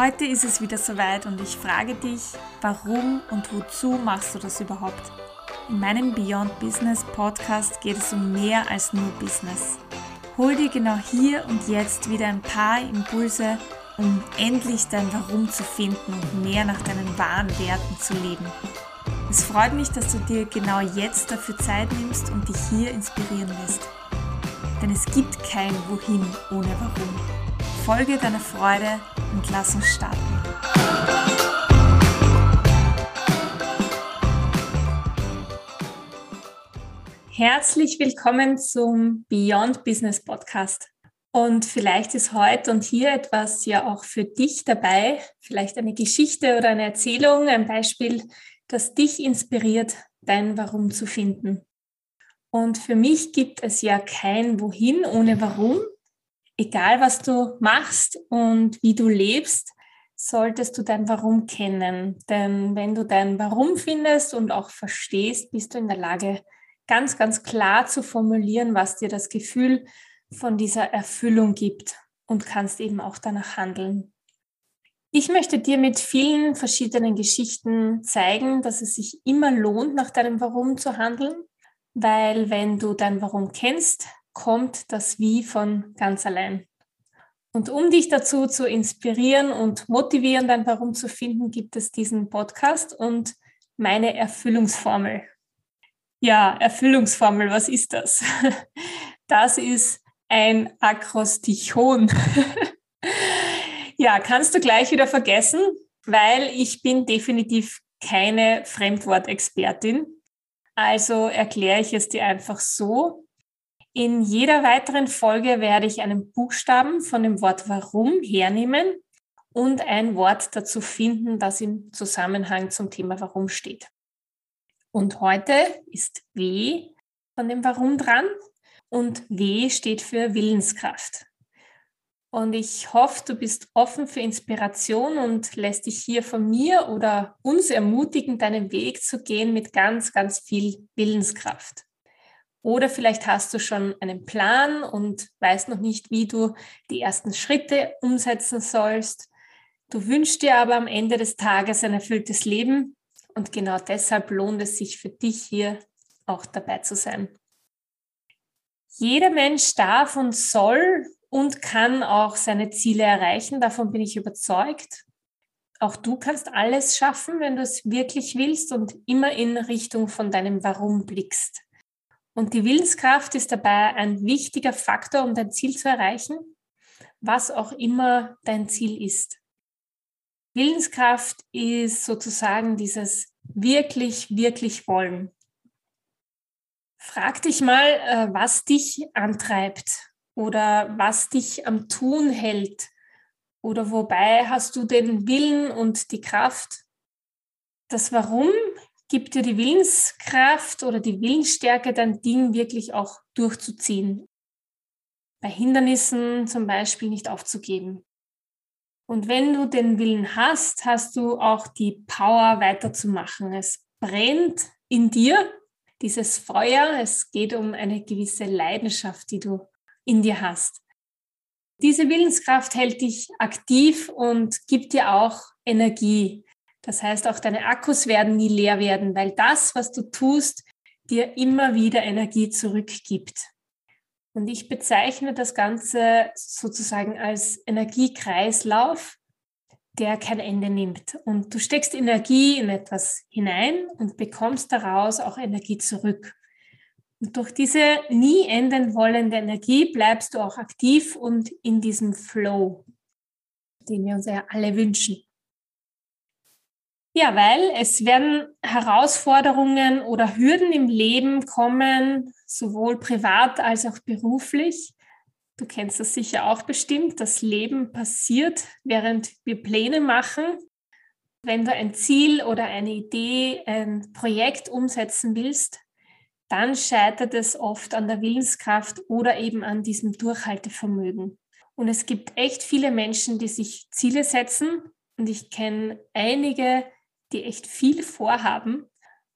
Heute ist es wieder soweit und ich frage dich, warum und wozu machst du das überhaupt? In meinem Beyond Business Podcast geht es um mehr als nur Business. Hol dir genau hier und jetzt wieder ein paar Impulse, um endlich dein Warum zu finden und mehr nach deinen wahren Werten zu leben. Es freut mich, dass du dir genau jetzt dafür Zeit nimmst und dich hier inspirieren lässt. Denn es gibt kein Wohin ohne Warum. Folge deiner Freude und lass uns starten. Herzlich willkommen zum Beyond Business Podcast. Und vielleicht ist heute und hier etwas ja auch für dich dabei, vielleicht eine Geschichte oder eine Erzählung, ein Beispiel, das dich inspiriert, dein Warum zu finden. Und für mich gibt es ja kein Wohin ohne Warum, egal was du machst und wie du lebst, solltest du dein Warum kennen. Denn wenn du dein Warum findest und auch verstehst, bist du in der Lage, ganz, ganz klar zu formulieren, was dir das Gefühl von dieser Erfüllung gibt und kannst eben auch danach handeln. Ich möchte dir mit vielen verschiedenen Geschichten zeigen, dass es sich immer lohnt, nach deinem Warum zu handeln, weil wenn du dein Warum kennst, kommt das Wie von ganz allein. Und um dich dazu zu inspirieren und motivieren, dein Warum zu finden, gibt es diesen Podcast und meine Erfüllungsformel. Ja, Erfüllungsformel, was ist das? Das ist ein Akrostichon. Ja, kannst du gleich wieder vergessen, weil ich bin definitiv keine Fremdwortexpertin. Also erkläre ich es dir einfach so. In jeder weiteren Folge werde ich einen Buchstaben von dem Wort warum hernehmen und ein Wort dazu finden, das im Zusammenhang zum Thema warum steht. Und heute ist W von dem Warum dran und W steht für Willenskraft. Und ich hoffe, du bist offen für Inspiration und lässt dich hier von mir oder uns ermutigen, deinen Weg zu gehen mit ganz, ganz viel Willenskraft. Oder vielleicht hast du schon einen Plan und weißt noch nicht, wie du die ersten Schritte umsetzen sollst. Du wünschst dir aber am Ende des Tages ein erfülltes Leben und genau deshalb lohnt es sich für dich hier auch dabei zu sein. Jeder Mensch darf und soll und kann auch seine Ziele erreichen. Davon bin ich überzeugt. Auch du kannst alles schaffen, wenn du es wirklich willst und immer in Richtung von deinem Warum blickst. Und die Willenskraft ist dabei ein wichtiger Faktor, um dein Ziel zu erreichen, was auch immer dein Ziel ist. Willenskraft ist sozusagen dieses wirklich, wirklich wollen. Frag dich mal, äh, was dich antreibt oder was dich am Tun hält oder wobei hast du den Willen und die Kraft. Das Warum gibt dir die Willenskraft oder die Willensstärke, dein Ding wirklich auch durchzuziehen. Bei Hindernissen zum Beispiel nicht aufzugeben. Und wenn du den Willen hast, hast du auch die Power weiterzumachen. Es brennt in dir, dieses Feuer. Es geht um eine gewisse Leidenschaft, die du in dir hast. Diese Willenskraft hält dich aktiv und gibt dir auch Energie. Das heißt, auch deine Akkus werden nie leer werden, weil das, was du tust, dir immer wieder Energie zurückgibt. Und ich bezeichne das Ganze sozusagen als Energiekreislauf, der kein Ende nimmt. Und du steckst Energie in etwas hinein und bekommst daraus auch Energie zurück. Und durch diese nie enden wollende Energie bleibst du auch aktiv und in diesem Flow, den wir uns ja alle wünschen. Ja, weil es werden Herausforderungen oder Hürden im Leben kommen, sowohl privat als auch beruflich. Du kennst das sicher auch bestimmt. Das Leben passiert, während wir Pläne machen. Wenn du ein Ziel oder eine Idee, ein Projekt umsetzen willst, dann scheitert es oft an der Willenskraft oder eben an diesem Durchhaltevermögen. Und es gibt echt viele Menschen, die sich Ziele setzen. Und ich kenne einige, die echt viel vorhaben,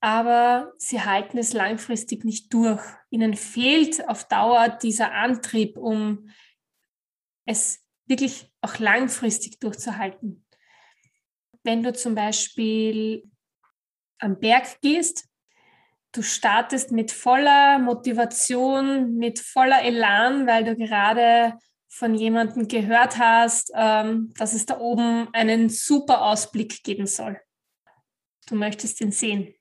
aber sie halten es langfristig nicht durch. Ihnen fehlt auf Dauer dieser Antrieb, um es wirklich auch langfristig durchzuhalten. wenn du zum Beispiel am Berg gehst, du startest mit voller Motivation, mit voller Elan, weil du gerade von jemandem gehört hast, ähm, dass es da oben einen super Ausblick geben soll. Du möchtest ihn sehen.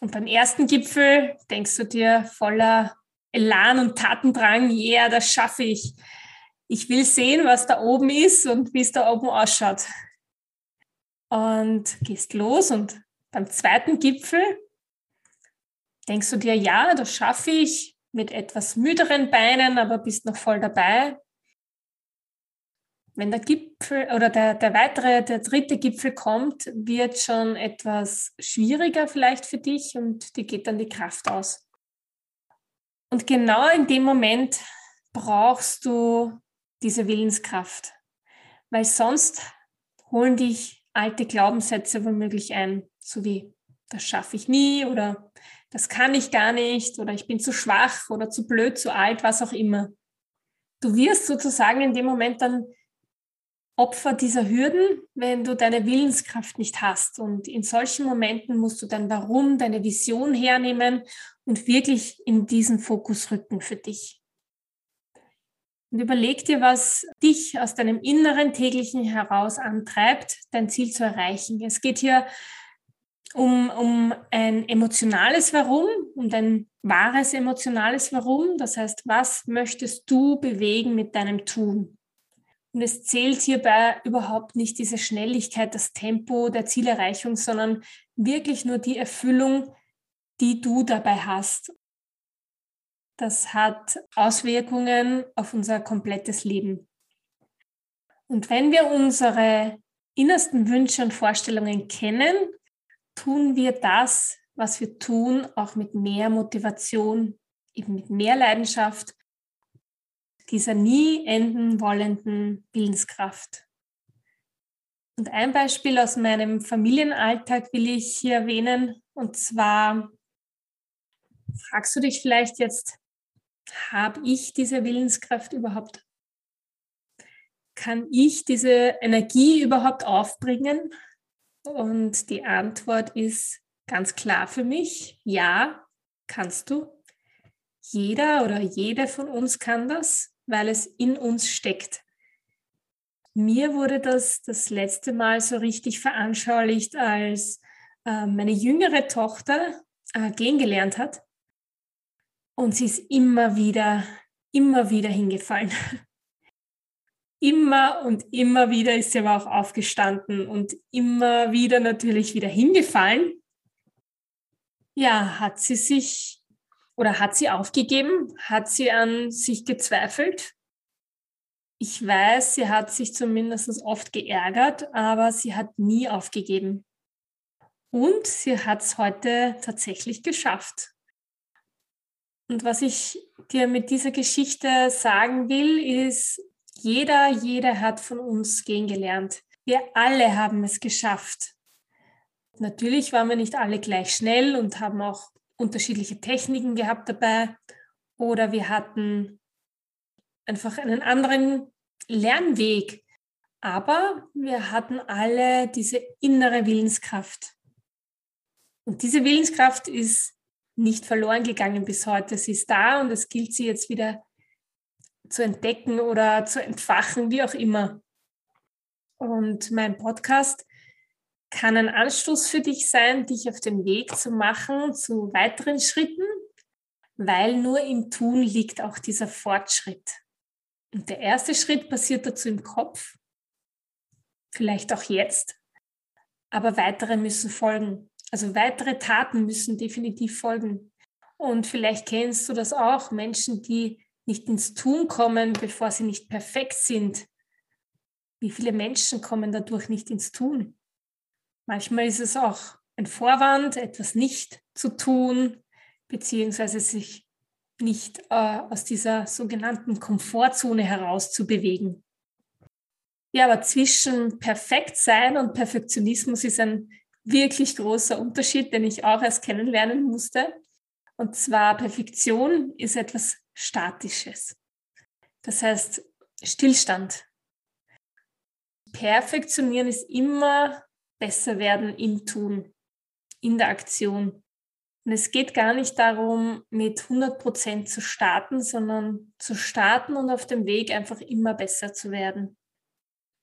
Und beim ersten Gipfel denkst du dir voller Elan und Tatendrang, ja, yeah, das schaffe ich. Ich will sehen, was da oben ist und wie es da oben ausschaut. Und gehst los und beim zweiten Gipfel denkst du dir, ja, das schaffe ich mit etwas müderen Beinen, aber bist noch voll dabei. Wenn der Gipfel oder der, der weitere, der dritte Gipfel kommt, wird schon etwas schwieriger vielleicht für dich und dir geht dann die Kraft aus. Und genau in dem Moment brauchst du diese Willenskraft, weil sonst holen dich alte Glaubenssätze womöglich ein, so wie das schaffe ich nie oder das kann ich gar nicht oder ich bin zu schwach oder zu blöd, zu alt, was auch immer. Du wirst sozusagen in dem Moment dann Opfer dieser Hürden, wenn du deine Willenskraft nicht hast. Und in solchen Momenten musst du dein Warum, deine Vision hernehmen und wirklich in diesen Fokus rücken für dich. Und überleg dir, was dich aus deinem inneren täglichen heraus antreibt, dein Ziel zu erreichen. Es geht hier um, um ein emotionales Warum, um dein wahres emotionales Warum. Das heißt, was möchtest du bewegen mit deinem Tun? Und es zählt hierbei überhaupt nicht diese Schnelligkeit, das Tempo der Zielerreichung, sondern wirklich nur die Erfüllung, die du dabei hast. Das hat Auswirkungen auf unser komplettes Leben. Und wenn wir unsere innersten Wünsche und Vorstellungen kennen, tun wir das, was wir tun, auch mit mehr Motivation, eben mit mehr Leidenschaft dieser nie enden wollenden Willenskraft. Und ein Beispiel aus meinem Familienalltag will ich hier erwähnen. Und zwar fragst du dich vielleicht jetzt, habe ich diese Willenskraft überhaupt? Kann ich diese Energie überhaupt aufbringen? Und die Antwort ist ganz klar für mich, ja, kannst du. Jeder oder jede von uns kann das weil es in uns steckt. Mir wurde das das letzte Mal so richtig veranschaulicht, als äh, meine jüngere Tochter äh, gehen gelernt hat. Und sie ist immer wieder, immer wieder hingefallen. immer und immer wieder ist sie aber auch aufgestanden und immer wieder natürlich wieder hingefallen. Ja, hat sie sich oder hat sie aufgegeben? Hat sie an sich gezweifelt? Ich weiß, sie hat sich zumindest oft geärgert, aber sie hat nie aufgegeben. Und sie hat es heute tatsächlich geschafft. Und was ich dir mit dieser Geschichte sagen will, ist, jeder, jeder hat von uns gehen gelernt. Wir alle haben es geschafft. Natürlich waren wir nicht alle gleich schnell und haben auch unterschiedliche Techniken gehabt dabei oder wir hatten einfach einen anderen Lernweg. Aber wir hatten alle diese innere Willenskraft. Und diese Willenskraft ist nicht verloren gegangen bis heute. Sie ist da und es gilt sie jetzt wieder zu entdecken oder zu entfachen, wie auch immer. Und mein Podcast kann ein Anstoß für dich sein, dich auf den Weg zu machen zu weiteren Schritten, weil nur im Tun liegt auch dieser Fortschritt. Und der erste Schritt passiert dazu im Kopf, vielleicht auch jetzt, aber weitere müssen folgen. Also weitere Taten müssen definitiv folgen. Und vielleicht kennst du das auch, Menschen, die nicht ins Tun kommen, bevor sie nicht perfekt sind. Wie viele Menschen kommen dadurch nicht ins Tun? Manchmal ist es auch ein Vorwand, etwas nicht zu tun, beziehungsweise sich nicht äh, aus dieser sogenannten Komfortzone heraus zu bewegen. Ja, aber zwischen Perfektsein und Perfektionismus ist ein wirklich großer Unterschied, den ich auch erst kennenlernen musste. Und zwar Perfektion ist etwas Statisches. Das heißt Stillstand. Perfektionieren ist immer besser werden im Tun, in der Aktion. Und es geht gar nicht darum, mit 100 Prozent zu starten, sondern zu starten und auf dem Weg einfach immer besser zu werden.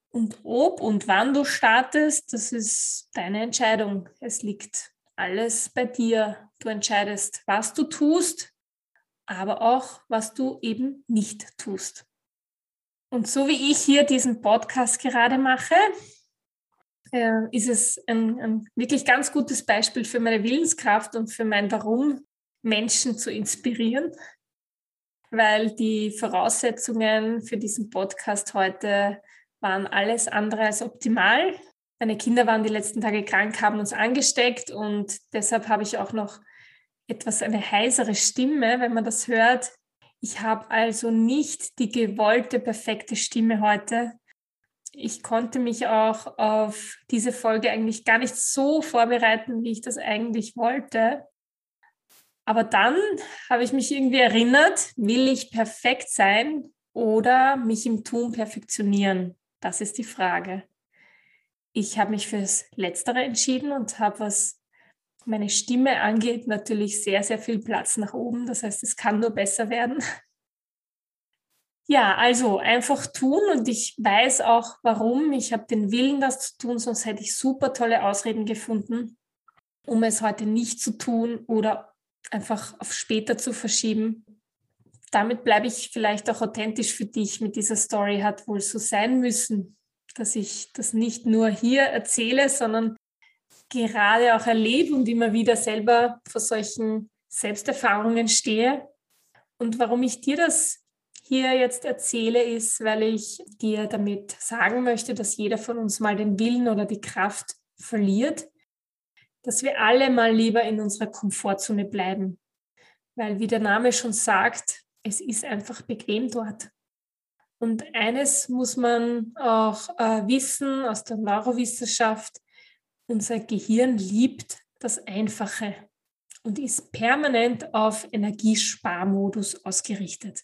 Und ob und wann du startest, das ist deine Entscheidung. Es liegt alles bei dir. Du entscheidest, was du tust, aber auch, was du eben nicht tust. Und so wie ich hier diesen Podcast gerade mache, äh, ist es ein, ein wirklich ganz gutes Beispiel für meine Willenskraft und für mein Warum, Menschen zu inspirieren, weil die Voraussetzungen für diesen Podcast heute waren alles andere als optimal. Meine Kinder waren die letzten Tage krank, haben uns angesteckt und deshalb habe ich auch noch etwas eine heisere Stimme, wenn man das hört. Ich habe also nicht die gewollte perfekte Stimme heute, ich konnte mich auch auf diese Folge eigentlich gar nicht so vorbereiten, wie ich das eigentlich wollte. Aber dann habe ich mich irgendwie erinnert, will ich perfekt sein oder mich im Tun perfektionieren? Das ist die Frage. Ich habe mich fürs Letztere entschieden und habe, was meine Stimme angeht, natürlich sehr, sehr viel Platz nach oben. Das heißt, es kann nur besser werden. Ja, also einfach tun und ich weiß auch warum. Ich habe den Willen, das zu tun, sonst hätte ich super tolle Ausreden gefunden, um es heute nicht zu tun oder einfach auf später zu verschieben. Damit bleibe ich vielleicht auch authentisch für dich mit dieser Story. Hat wohl so sein müssen, dass ich das nicht nur hier erzähle, sondern gerade auch erlebe und immer wieder selber vor solchen Selbsterfahrungen stehe. Und warum ich dir das hier jetzt erzähle, ist, weil ich dir damit sagen möchte, dass jeder von uns mal den Willen oder die Kraft verliert, dass wir alle mal lieber in unserer Komfortzone bleiben. Weil, wie der Name schon sagt, es ist einfach bequem dort. Und eines muss man auch äh, wissen aus der Neurowissenschaft, unser Gehirn liebt das Einfache und ist permanent auf Energiesparmodus ausgerichtet.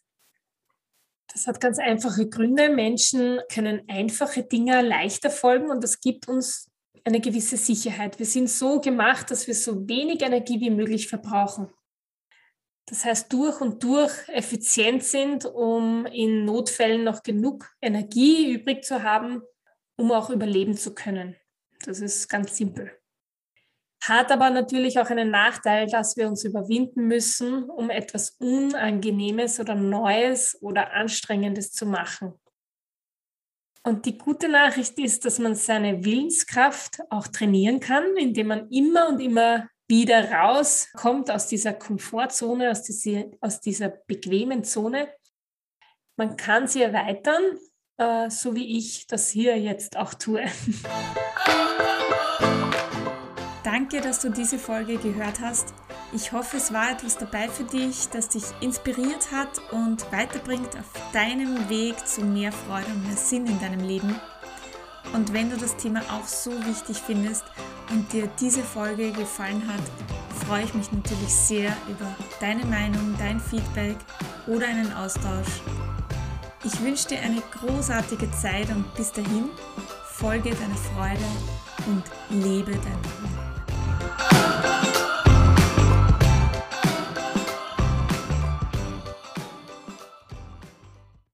Das hat ganz einfache Gründe. Menschen können einfache Dinge leichter folgen und das gibt uns eine gewisse Sicherheit. Wir sind so gemacht, dass wir so wenig Energie wie möglich verbrauchen. Das heißt, durch und durch effizient sind, um in Notfällen noch genug Energie übrig zu haben, um auch überleben zu können. Das ist ganz simpel hat aber natürlich auch einen Nachteil, dass wir uns überwinden müssen, um etwas Unangenehmes oder Neues oder Anstrengendes zu machen. Und die gute Nachricht ist, dass man seine Willenskraft auch trainieren kann, indem man immer und immer wieder rauskommt aus dieser Komfortzone, aus dieser, aus dieser bequemen Zone. Man kann sie erweitern, äh, so wie ich das hier jetzt auch tue. Danke, dass du diese Folge gehört hast. Ich hoffe, es war etwas dabei für dich, das dich inspiriert hat und weiterbringt auf deinem Weg zu mehr Freude und mehr Sinn in deinem Leben. Und wenn du das Thema auch so wichtig findest und dir diese Folge gefallen hat, freue ich mich natürlich sehr über deine Meinung, dein Feedback oder einen Austausch. Ich wünsche dir eine großartige Zeit und bis dahin folge deiner Freude und lebe dein Leben.